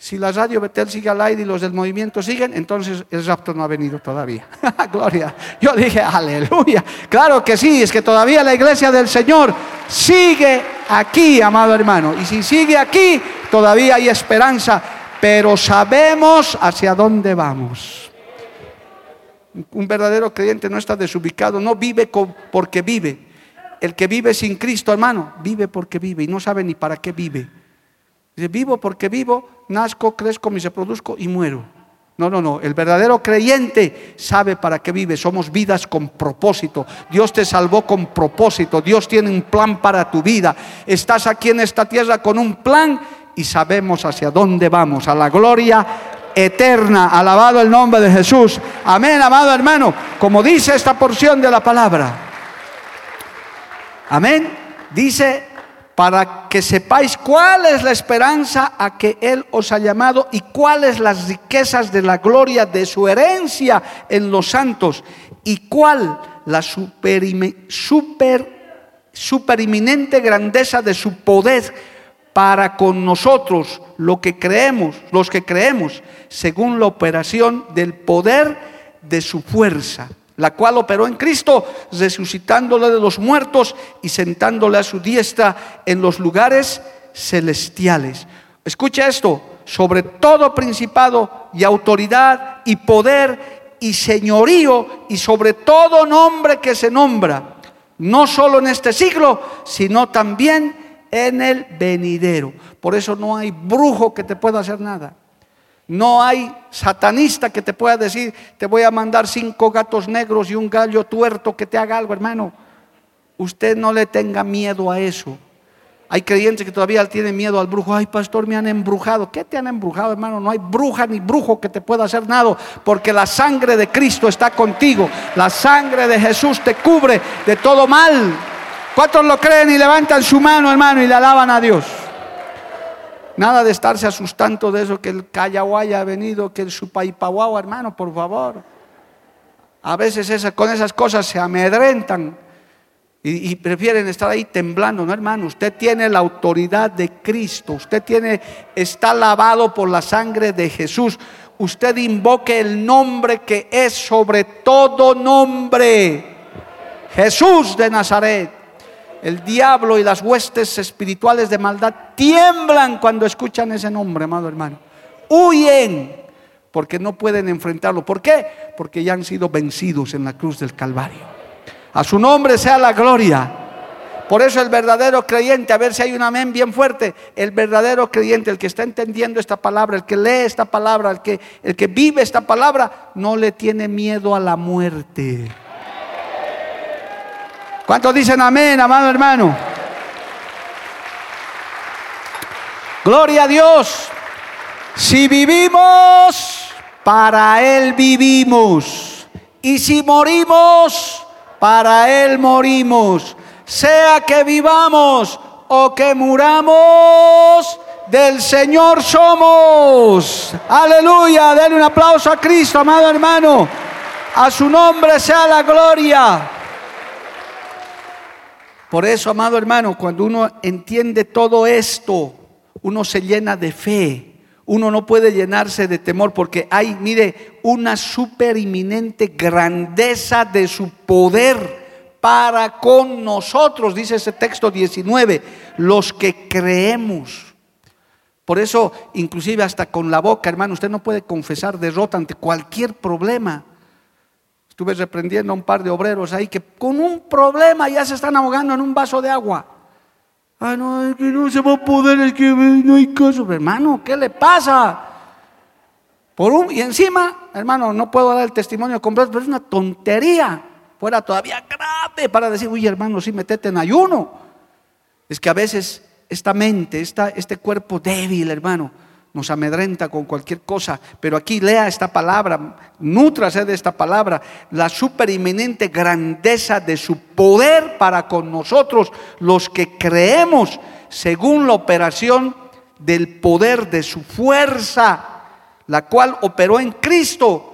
Si la radio Betel sigue al aire y los del movimiento siguen, entonces el rapto no ha venido todavía. [LAUGHS] Gloria. Yo dije, aleluya. Claro que sí, es que todavía la iglesia del Señor sigue aquí, amado hermano. Y si sigue aquí, todavía hay esperanza pero sabemos hacia dónde vamos. Un verdadero creyente no está desubicado, no vive porque vive. El que vive sin Cristo, hermano, vive porque vive y no sabe ni para qué vive. Dice, vivo porque vivo, nazco, crezco, me se produzco y muero. No, no, no. El verdadero creyente sabe para qué vive. Somos vidas con propósito. Dios te salvó con propósito. Dios tiene un plan para tu vida. Estás aquí en esta tierra con un plan y sabemos hacia dónde vamos, a la gloria eterna. Alabado el nombre de Jesús. Amén, amado hermano. Como dice esta porción de la palabra. Amén. Dice, para que sepáis cuál es la esperanza a que Él os ha llamado y cuáles las riquezas de la gloria de su herencia en los santos y cuál la super, super, superiminente grandeza de su poder para con nosotros lo que creemos, los que creemos, según la operación del poder de su fuerza, la cual operó en Cristo, resucitándole de los muertos y sentándole a su diestra en los lugares celestiales. Escucha esto, sobre todo principado y autoridad y poder y señorío y sobre todo nombre que se nombra, no solo en este siglo, sino también en el venidero. Por eso no hay brujo que te pueda hacer nada. No hay satanista que te pueda decir, te voy a mandar cinco gatos negros y un gallo tuerto que te haga algo, hermano. Usted no le tenga miedo a eso. Hay creyentes que todavía tienen miedo al brujo. Ay, pastor, me han embrujado. ¿Qué te han embrujado, hermano? No hay bruja ni brujo que te pueda hacer nada, porque la sangre de Cristo está contigo. La sangre de Jesús te cubre de todo mal. ¿Cuántos lo creen y levantan su mano, hermano, y le alaban a Dios? Nada de estarse asustando de eso, que el Cayahuaya ha venido, que el Supaipahuao, hermano, por favor. A veces con esas cosas se amedrentan y, y, prefieren estar ahí temblando. No, hermano, usted tiene la autoridad de Cristo, usted tiene, está lavado por la sangre de Jesús. usted invoque el nombre que es sobre todo nombre. Jesús de Nazaret. El diablo y las huestes espirituales de maldad tiemblan cuando escuchan ese nombre, amado hermano. Huyen porque no pueden enfrentarlo. ¿Por qué? Porque ya han sido vencidos en la cruz del Calvario. A su nombre sea la gloria. Por eso el verdadero creyente, a ver si hay un amén bien fuerte, el verdadero creyente, el que está entendiendo esta palabra, el que lee esta palabra, el que, el que vive esta palabra, no le tiene miedo a la muerte. ¿Cuántos dicen amén, amado hermano? Gloria a Dios. Si vivimos, para Él vivimos. Y si morimos, para Él morimos. Sea que vivamos o que muramos, del Señor somos. Aleluya. Denle un aplauso a Cristo, amado hermano. A su nombre sea la gloria. Por eso, amado hermano, cuando uno entiende todo esto, uno se llena de fe. Uno no puede llenarse de temor porque hay, mire, una super inminente grandeza de su poder para con nosotros, dice ese texto 19, los que creemos. Por eso, inclusive hasta con la boca, hermano, usted no puede confesar derrota ante cualquier problema. Estuve reprendiendo a un par de obreros ahí que con un problema ya se están ahogando en un vaso de agua. Ah, no, es que no se va a poder, es que no hay caso. Hermano, ¿qué le pasa? Por un, y encima, hermano, no puedo dar el testimonio completo, pero es una tontería. Fuera todavía grave para decir, uy, hermano, sí, metete en ayuno. Es que a veces esta mente, esta, este cuerpo débil, hermano, nos amedrenta con cualquier cosa, pero aquí lea esta palabra, nutrase de esta palabra, la superiminente grandeza de su poder para con nosotros, los que creemos según la operación del poder de su fuerza, la cual operó en Cristo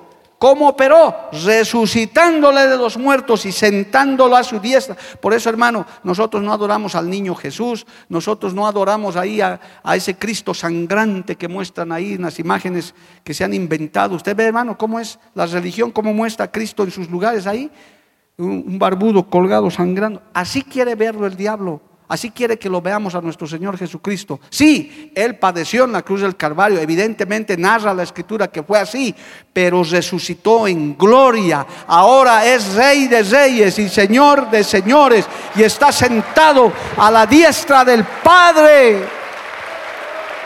¿Cómo operó? Resucitándole de los muertos y sentándolo a su diestra. Por eso, hermano, nosotros no adoramos al niño Jesús, nosotros no adoramos ahí a, ese Cristo sangrante que muestran ahí en las imágenes que se han inventado. Usted ve, hermano, cómo es la religión, cómo muestra a Cristo en sus lugares ahí. un barbudo colgado sangrando. Así quiere verlo el diablo. Así quiere que lo veamos a nuestro Señor Jesucristo. Sí, Él padeció en la cruz del Calvario. Evidentemente narra la escritura que fue así, pero resucitó en gloria. Ahora es Rey de Reyes y Señor de Señores y está sentado a la diestra del Padre.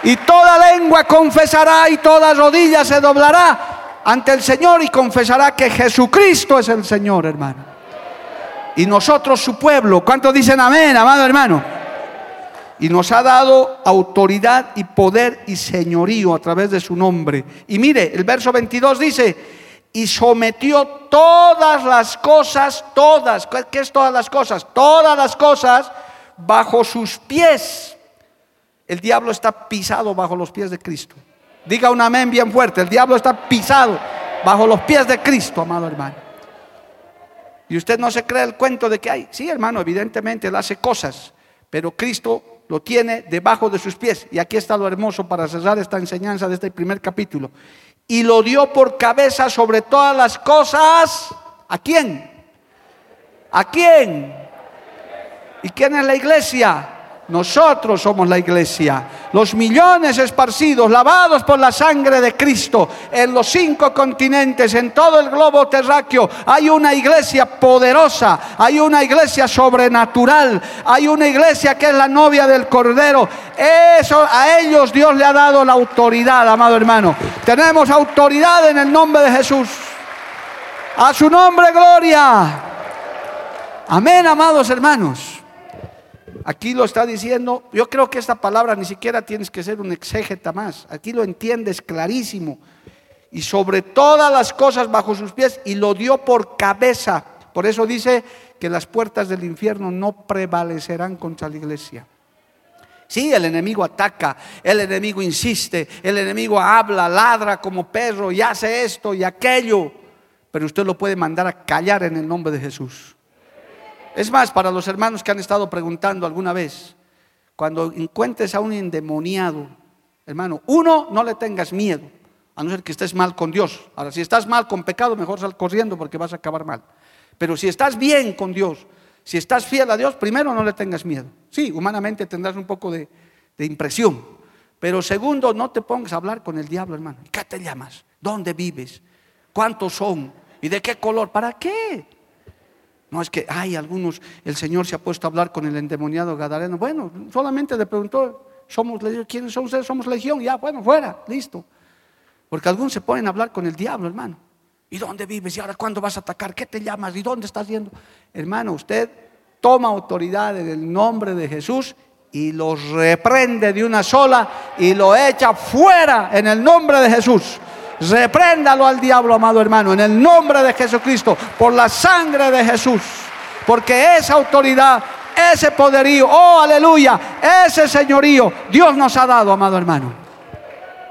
Y toda lengua confesará y toda rodilla se doblará ante el Señor y confesará que Jesucristo es el Señor, hermano y nosotros su pueblo. ¿Cuántos dicen amén, amado hermano? Y nos ha dado autoridad y poder y señorío a través de su nombre. Y mire, el verso 22 dice, y sometió todas las cosas, todas, ¿qué es todas las cosas? Todas las cosas bajo sus pies. El diablo está pisado bajo los pies de Cristo. Diga un amén bien fuerte, el diablo está pisado bajo los pies de Cristo, amado hermano. Y usted no se cree el cuento de que hay. Sí, hermano, evidentemente él hace cosas, pero Cristo lo tiene debajo de sus pies. Y aquí está lo hermoso para cerrar esta enseñanza de este primer capítulo. Y lo dio por cabeza sobre todas las cosas. ¿A quién? ¿A quién? ¿Y quién es la iglesia? Nosotros somos la iglesia. Los millones esparcidos, lavados por la sangre de Cristo en los cinco continentes, en todo el globo terráqueo, hay una iglesia poderosa, hay una iglesia sobrenatural, hay una iglesia que es la novia del Cordero. Eso a ellos Dios le ha dado la autoridad, amado hermano. Tenemos autoridad en el nombre de Jesús. A su nombre, gloria. Amén, amados hermanos. Aquí lo está diciendo, yo creo que esta palabra ni siquiera tienes que ser un exégeta más, aquí lo entiendes clarísimo. Y sobre todas las cosas bajo sus pies y lo dio por cabeza. Por eso dice que las puertas del infierno no prevalecerán contra la iglesia. Sí, el enemigo ataca, el enemigo insiste, el enemigo habla, ladra como perro y hace esto y aquello, pero usted lo puede mandar a callar en el nombre de Jesús. Es más, para los hermanos que han estado preguntando alguna vez, cuando encuentres a un endemoniado, hermano, uno, no le tengas miedo. a no ser que estés mal con Dios. Ahora, si estás mal con pecado, mejor sal corriendo porque vas a acabar mal. Pero si estás bien con Dios, si estás fiel a Dios, primero no le tengas miedo. Sí, humanamente tendrás un poco de, impresión. Pero segundo, no te pongas a hablar con el diablo, hermano. ¿Qué te llamas? ¿Dónde vives? ¿Cuántos son? ¿Y de qué color? ¿Para qué? No es que, hay algunos, el Señor se ha puesto a hablar con el endemoniado Gadareno. Bueno, solamente le preguntó, somos ¿quiénes son ustedes? Somos legión. Ya, bueno, fuera, listo. Porque algunos se ponen a hablar con el diablo, hermano. ¿Y dónde vives? ¿Y ahora cuándo vas a atacar? ¿Qué te llamas? ¿Y dónde estás yendo? Hermano, usted toma autoridad en el nombre de Jesús y los reprende de una sola y lo echa fuera en el nombre de Jesús. Repréndalo al diablo, amado hermano, en el nombre de Jesucristo, por la sangre de Jesús. Porque esa autoridad, ese poderío, oh aleluya, ese señorío, Dios nos ha dado, amado hermano.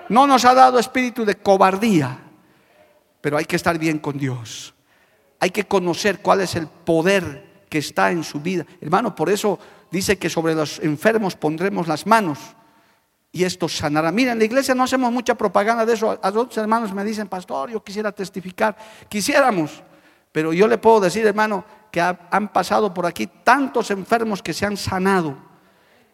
No nos ha dado espíritu de cobardía, pero hay que estar bien con Dios. Hay que conocer cuál es el poder que está en su vida. Hermano, por eso dice que sobre los enfermos pondremos las manos y esto sanará. Mira, en la iglesia no hacemos mucha propaganda de eso. A otros hermanos me dicen, pastor, yo quisiera testificar. Quisiéramos, pero yo le puedo decir, hermano, que han pasado por aquí tantos enfermos que se han sanado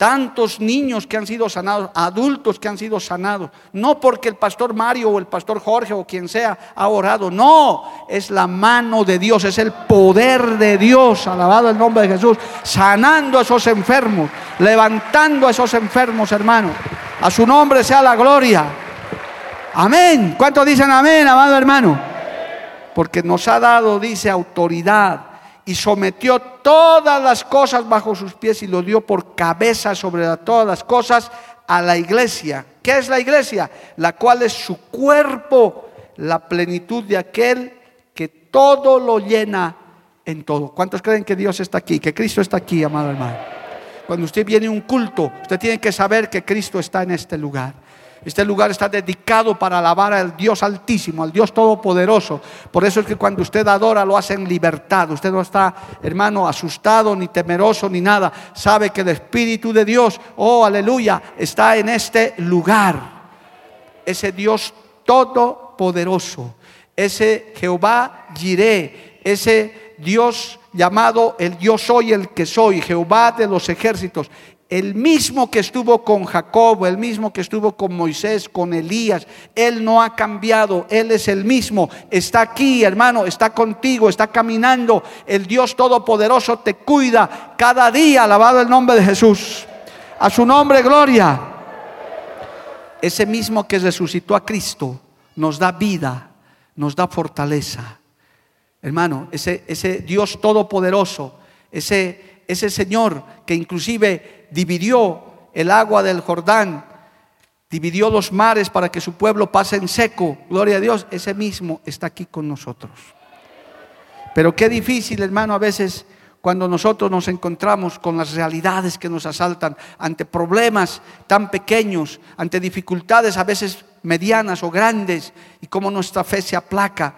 tantos niños que han sido sanados, adultos que han sido sanados, no porque el pastor Mario o el pastor Jorge o quien sea ha orado, no, es la mano de Dios, es el poder de Dios, alabado el nombre de Jesús, sanando a esos enfermos, levantando a esos enfermos, hermano. A su nombre sea la gloria. Amén. ¿Cuántos dicen amén, amado hermano? Porque nos ha dado, dice, autoridad y sometió todas las cosas bajo sus pies y lo dio por cabeza sobre todas las cosas a la iglesia. ¿Qué es la iglesia? La cual es su cuerpo, la plenitud de aquel que todo lo llena en todo. ¿Cuántos creen que Dios está aquí? Que Cristo está aquí, amado hermano. Cuando usted viene a un culto, usted tiene que saber que Cristo está en este lugar. Este lugar está dedicado para alabar al Dios altísimo, al Dios todopoderoso. Por eso es que cuando usted adora lo hace en libertad. Usted no está, hermano, asustado ni temeroso ni nada. Sabe que el Espíritu de Dios, oh aleluya, está en este lugar. Ese Dios todopoderoso. Ese Jehová Jireh. Ese Dios llamado el yo soy el que soy, Jehová de los ejércitos el mismo que estuvo con Jacob, el mismo que estuvo con Moisés, con Elías, Él no ha cambiado, Él es el mismo, está aquí, hermano, está contigo, está caminando, el Dios Todopoderoso te cuida cada día, alabado el nombre de Jesús. A su nombre, gloria. Ese mismo que resucitó a Cristo nos da vida, nos da fortaleza. Hermano, ese, Dios Todopoderoso, ese, ese Señor que inclusive dividió el agua del Jordán, dividió los mares para que su pueblo pase en seco. Gloria a Dios, ese mismo está aquí con nosotros. Pero qué difícil, hermano, a veces cuando nosotros nos encontramos con las realidades que nos asaltan, ante problemas tan pequeños, ante dificultades a veces medianas o grandes, y cómo nuestra fe se aplaca.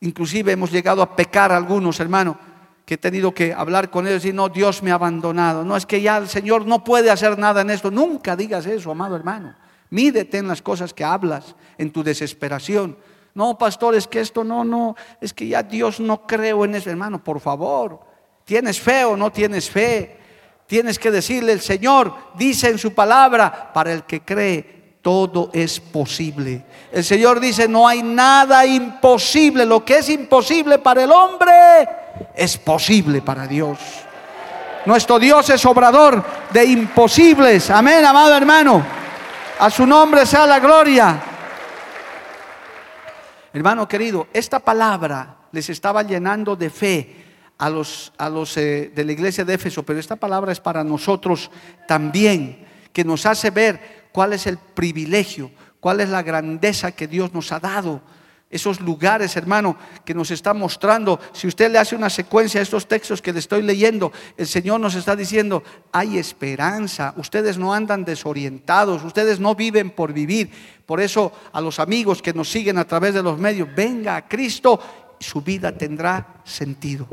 Inclusive hemos llegado a pecar algunos, hermano, que he tenido que hablar con ellos y no, Dios me ha abandonado. No, es que ya el Señor no puede hacer nada en esto. Nunca digas eso, amado hermano. Mídete en las cosas que hablas, en tu desesperación. No, pastor, es que esto no, no, es que ya Dios no creo en eso, hermano, por favor. ¿Tienes fe o no tienes fe? Tienes que decirle, el Señor dice en su palabra, para el que cree, todo es posible. El Señor dice, no hay nada imposible. Lo que es imposible para el hombre es posible para Dios. Nuestro Dios es obrador de imposibles. Amén, amado hermano. A su nombre sea la gloria. Hermano querido, esta palabra les estaba llenando de fe a los, a los eh, de la iglesia de Éfeso, pero esta palabra es para nosotros también, que nos hace ver cuál es el privilegio, cuál es la grandeza que Dios nos ha dado esos lugares, hermano, que nos está mostrando. Si usted le hace una secuencia a estos textos que le estoy leyendo, el Señor nos está diciendo, hay esperanza, ustedes no andan desorientados, ustedes no viven por vivir. Por eso a los amigos que nos siguen a través de los medios, venga a Cristo, su vida tendrá sentido.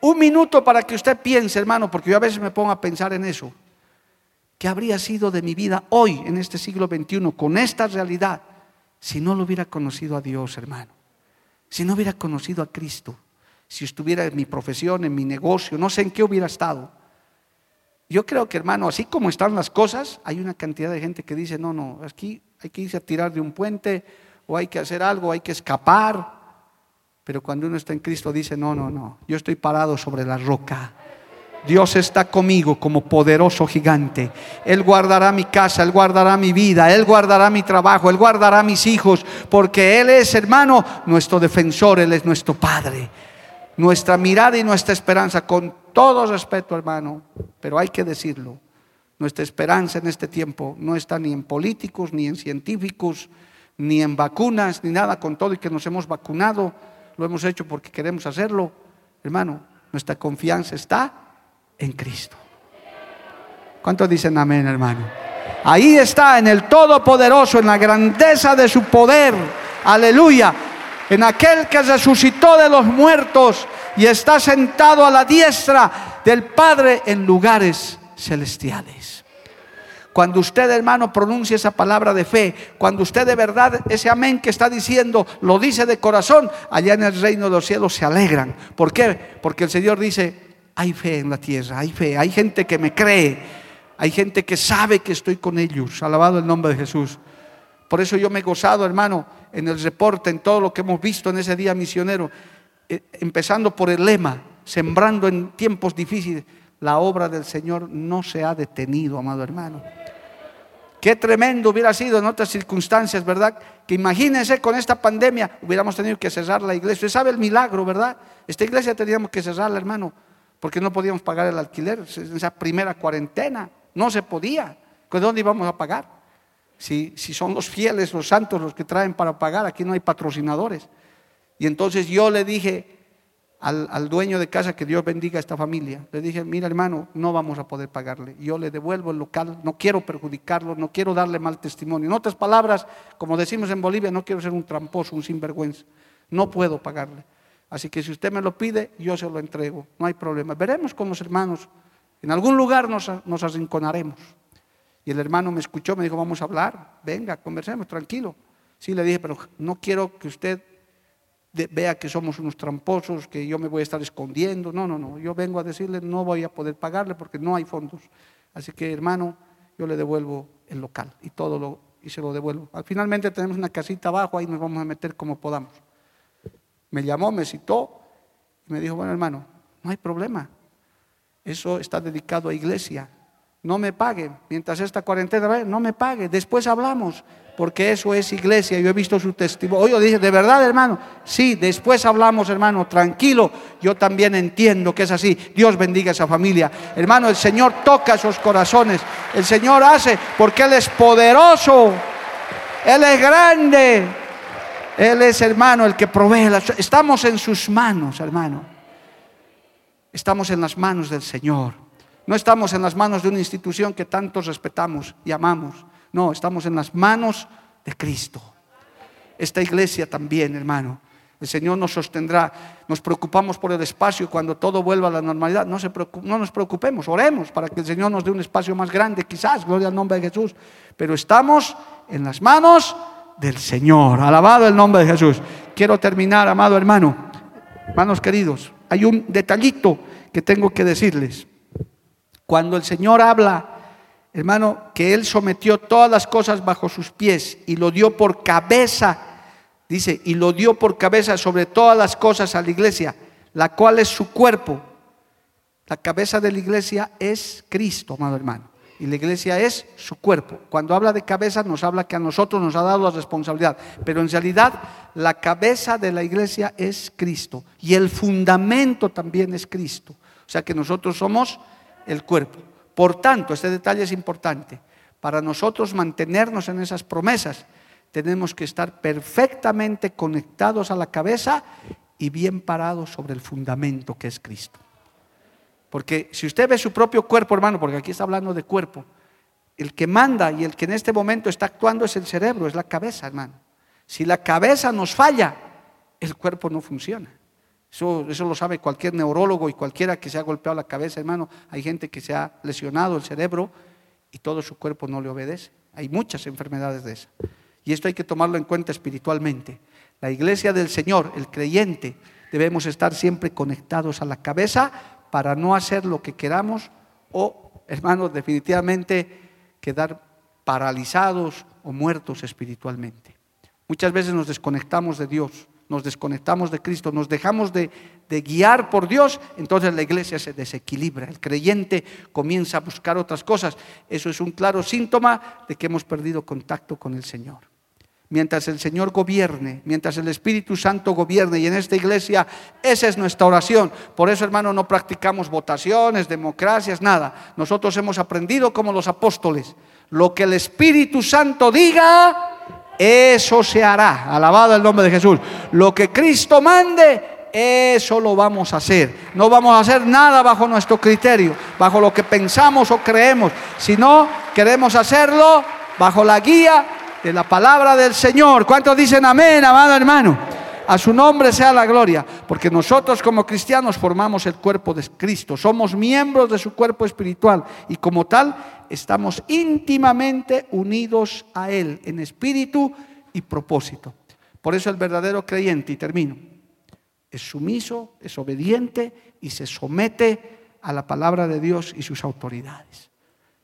Un minuto para que usted piense, hermano, porque yo a veces me pongo a pensar en eso. ¿Qué habría sido de mi vida hoy, en este siglo XXI, con esta realidad? Si no lo hubiera conocido a Dios, hermano? Si no hubiera conocido a Cristo, si estuviera en mi profesión, en mi negocio, no sé en qué hubiera estado. Yo creo que, hermano, así como están las cosas, hay una cantidad de gente que dice, no, no, aquí hay que irse a tirar de un puente o hay que hacer algo, hay que escapar. Pero cuando uno está en Cristo dice, no, no, no, yo estoy parado sobre la roca. Dios está conmigo como poderoso gigante. Él guardará mi casa, Él guardará mi vida, Él guardará mi trabajo, Él guardará mis hijos, porque Él es, hermano, nuestro defensor, Él es nuestro Padre. Nuestra mirada y nuestra esperanza, con todo respeto, hermano, pero hay que decirlo, nuestra esperanza en este tiempo no está ni en políticos, ni en científicos, ni en vacunas, ni nada, con todo y que nos hemos vacunado, lo hemos hecho porque queremos hacerlo. Hermano, nuestra confianza está en Cristo. ¿Cuántos dicen amén, hermano? Ahí está, en el Todopoderoso, en la grandeza de su poder. Aleluya. En aquel que resucitó de los muertos y está sentado a la diestra del Padre en lugares celestiales. Cuando usted, hermano, pronuncia esa palabra de fe, cuando usted de verdad ese amén que está diciendo lo dice de corazón, allá en el reino de los cielos se alegran. ¿Por qué? Porque el Señor dice, hay fe en la tierra, hay fe, hay gente que me cree, hay gente que sabe que estoy con ellos. Alabado el nombre de Jesús. Por eso yo me he gozado, hermano, en el reporte, en todo lo que hemos visto en ese día misionero, eh, empezando por el lema, sembrando en tiempos difíciles. La obra del Señor no se ha detenido, amado hermano. Qué tremendo hubiera sido en otras circunstancias, ¿verdad? Que imagínense con esta pandemia hubiéramos tenido que cerrar la iglesia. Usted sabe el milagro, ¿verdad? Esta iglesia teníamos que cerrarla, hermano porque no podíamos pagar el alquiler. En esa primera cuarentena no se podía. ¿De dónde íbamos a pagar? Si, si son los fieles, los santos los que traen para pagar, aquí no hay patrocinadores. Y entonces yo le dije al, al, dueño de casa que Dios bendiga a esta familia. Le dije, mira hermano, no vamos a poder pagarle. Yo le devuelvo el local, no quiero perjudicarlo, no quiero darle mal testimonio. En otras palabras, como decimos en Bolivia, no quiero ser un tramposo, un sinvergüenza. No puedo pagarle. Así que si usted me lo pide, yo se lo entrego, no hay problema. Veremos con los hermanos, en algún lugar nos, nos arrinconaremos. Y el hermano me escuchó, me dijo, vamos a hablar, venga, conversemos, tranquilo. Sí, le dije, pero no quiero que usted vea que somos unos tramposos, que yo me voy a estar escondiendo. No, no, no, yo vengo a decirle, no voy a poder pagarle porque no hay fondos. Así que, hermano, yo le devuelvo el local y todo lo, y se lo devuelvo. Finalmente tenemos una casita abajo, ahí nos vamos a meter como podamos me llamó, me citó y me dijo, bueno hermano, no hay problema. Eso está dedicado a iglesia. No me pague. Mientras esta cuarentena, no me pague. Después hablamos, porque eso es iglesia. Yo he visto su testimonio. Yo dije, ¿de verdad, hermano? Sí, después hablamos, hermano. Tranquilo. Yo también entiendo que es así. Dios bendiga a esa familia. Hermano, el Señor toca esos corazones. El Señor hace, porque Él es poderoso. Él es grande. Él es, hermano, el que provee. Estamos en sus manos, hermano. Estamos en las manos del Señor. No estamos en las manos de una institución que tantos respetamos y amamos. No, estamos en las manos de Cristo. Esta iglesia también, hermano. El Señor nos sostendrá. Nos preocupamos por el espacio cuando todo vuelva a la normalidad. No, no nos preocupemos, oremos para que el Señor nos dé un espacio más grande, quizás, gloria al nombre de Jesús. Pero estamos en las manos del Señor. Alabado el nombre de Jesús. Quiero terminar, amado hermano, hermanos queridos. Hay un detallito que tengo que decirles. Cuando el Señor habla, hermano, que Él sometió todas las cosas bajo sus pies y lo dio por cabeza, dice, y lo dio por cabeza sobre todas las cosas a la iglesia, la cual es su cuerpo. La cabeza de la iglesia es Cristo, amado hermano y la iglesia es su cuerpo. Cuando habla de cabeza nos habla que a nosotros nos ha dado la responsabilidad, pero en realidad la cabeza de la iglesia es Cristo y el fundamento también es Cristo. O sea que nosotros somos el cuerpo. Por tanto, este detalle es importante. Para nosotros mantenernos en esas promesas, tenemos que estar perfectamente conectados a la cabeza y bien parados sobre el fundamento que es Cristo. Porque si usted ve su propio cuerpo, hermano, porque aquí está hablando de cuerpo, el que manda y el que en este momento está actuando es el cerebro, es la cabeza, hermano. Si la cabeza nos falla, el cuerpo no funciona. Eso, eso, lo sabe cualquier neurólogo y cualquiera que se ha golpeado la cabeza, hermano. Hay gente que se ha lesionado el cerebro y todo su cuerpo no le obedece. Hay muchas enfermedades de esas. Y esto hay que tomarlo en cuenta espiritualmente. La iglesia del Señor, el creyente, debemos estar siempre conectados a la cabeza para no hacer lo que queramos o, hermanos, definitivamente quedar paralizados o muertos espiritualmente. Muchas veces nos desconectamos de Dios, nos desconectamos de Cristo, nos dejamos de, guiar por Dios, entonces la iglesia se desequilibra, el creyente comienza a buscar otras cosas. Eso es un claro síntoma de que hemos perdido contacto con el Señor. Mientras el Señor gobierne, mientras el Espíritu Santo gobierne, y en esta iglesia esa es nuestra oración. Por eso, hermano, no practicamos votaciones, democracias, nada. Nosotros hemos aprendido como los apóstoles. Lo que el Espíritu Santo diga, eso se hará. Alabado el nombre de Jesús. Lo que Cristo mande, eso lo vamos a hacer. No vamos a hacer nada bajo nuestro criterio, bajo lo que pensamos o creemos, sino queremos hacerlo bajo la guía de la palabra del Señor. ¿Cuántos dicen amén, amado hermano? A su nombre sea la gloria, porque nosotros como cristianos formamos el cuerpo de Cristo, somos miembros de su cuerpo espiritual y como tal estamos íntimamente unidos a Él en espíritu y propósito. Por eso el verdadero creyente, y termino, es sumiso, es obediente y se somete a la palabra de Dios y sus autoridades.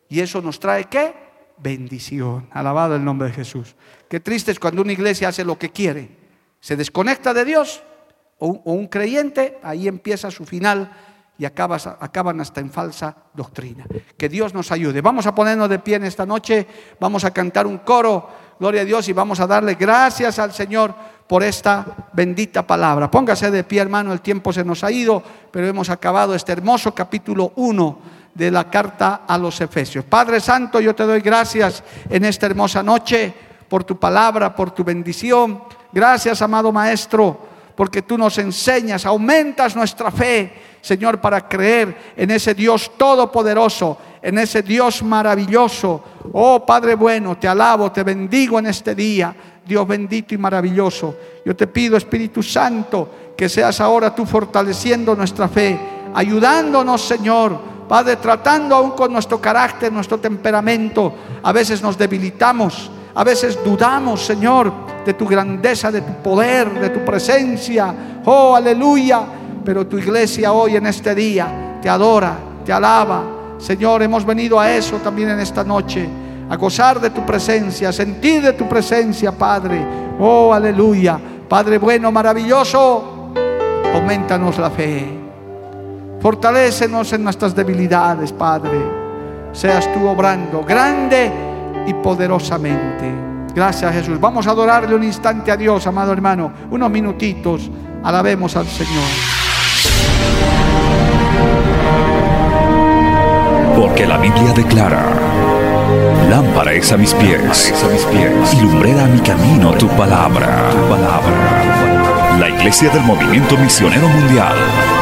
Y eso nos trae qué? Bendición. Alabado el nombre de Jesús. Qué triste es cuando una iglesia hace lo que quiere se desconecta de Dios o un, creyente, ahí empieza su final y acaban hasta en falsa doctrina. Que Dios nos ayude. Vamos a ponernos de pie en esta noche, vamos a cantar un coro, gloria a Dios, y vamos a darle gracias al Señor por esta bendita palabra. Póngase de pie, hermano, el tiempo se nos ha ido, pero hemos acabado este hermoso capítulo 1 de la carta a los Efesios. Padre Santo, yo te doy gracias en esta hermosa noche por tu palabra, por tu bendición. Gracias, amado Maestro, porque tú nos enseñas, aumentas nuestra fe, Señor, para creer en ese Dios todopoderoso, en ese Dios maravilloso. Oh Padre bueno, te alabo, te bendigo en este día, Dios bendito y maravilloso. Yo te pido, Espíritu Santo, que seas ahora tú fortaleciendo nuestra fe, ayudándonos, Señor. Padre, tratando aún con nuestro carácter, nuestro temperamento, a veces nos debilitamos, a veces dudamos, Señor, de tu grandeza, de tu poder, de tu presencia. Oh, aleluya. Pero tu iglesia hoy en este día te adora, te alaba. Señor, hemos venido a eso también en esta noche, a gozar de tu presencia, sentir de tu presencia, Padre. Oh, aleluya. Padre bueno, maravilloso, aumentanos la fe. Fortalécenos en nuestras debilidades, Padre. Seas tú obrando grande y poderosamente. Gracias Jesús. Vamos a adorarle un instante a Dios, amado hermano. Unos minutitos. Alabemos al Señor. Porque la Biblia declara, lámpara es a mis pies, a mis pies, y lumbrera a mi camino tu palabra, tu palabra. La Iglesia del Movimiento Misionero Mundial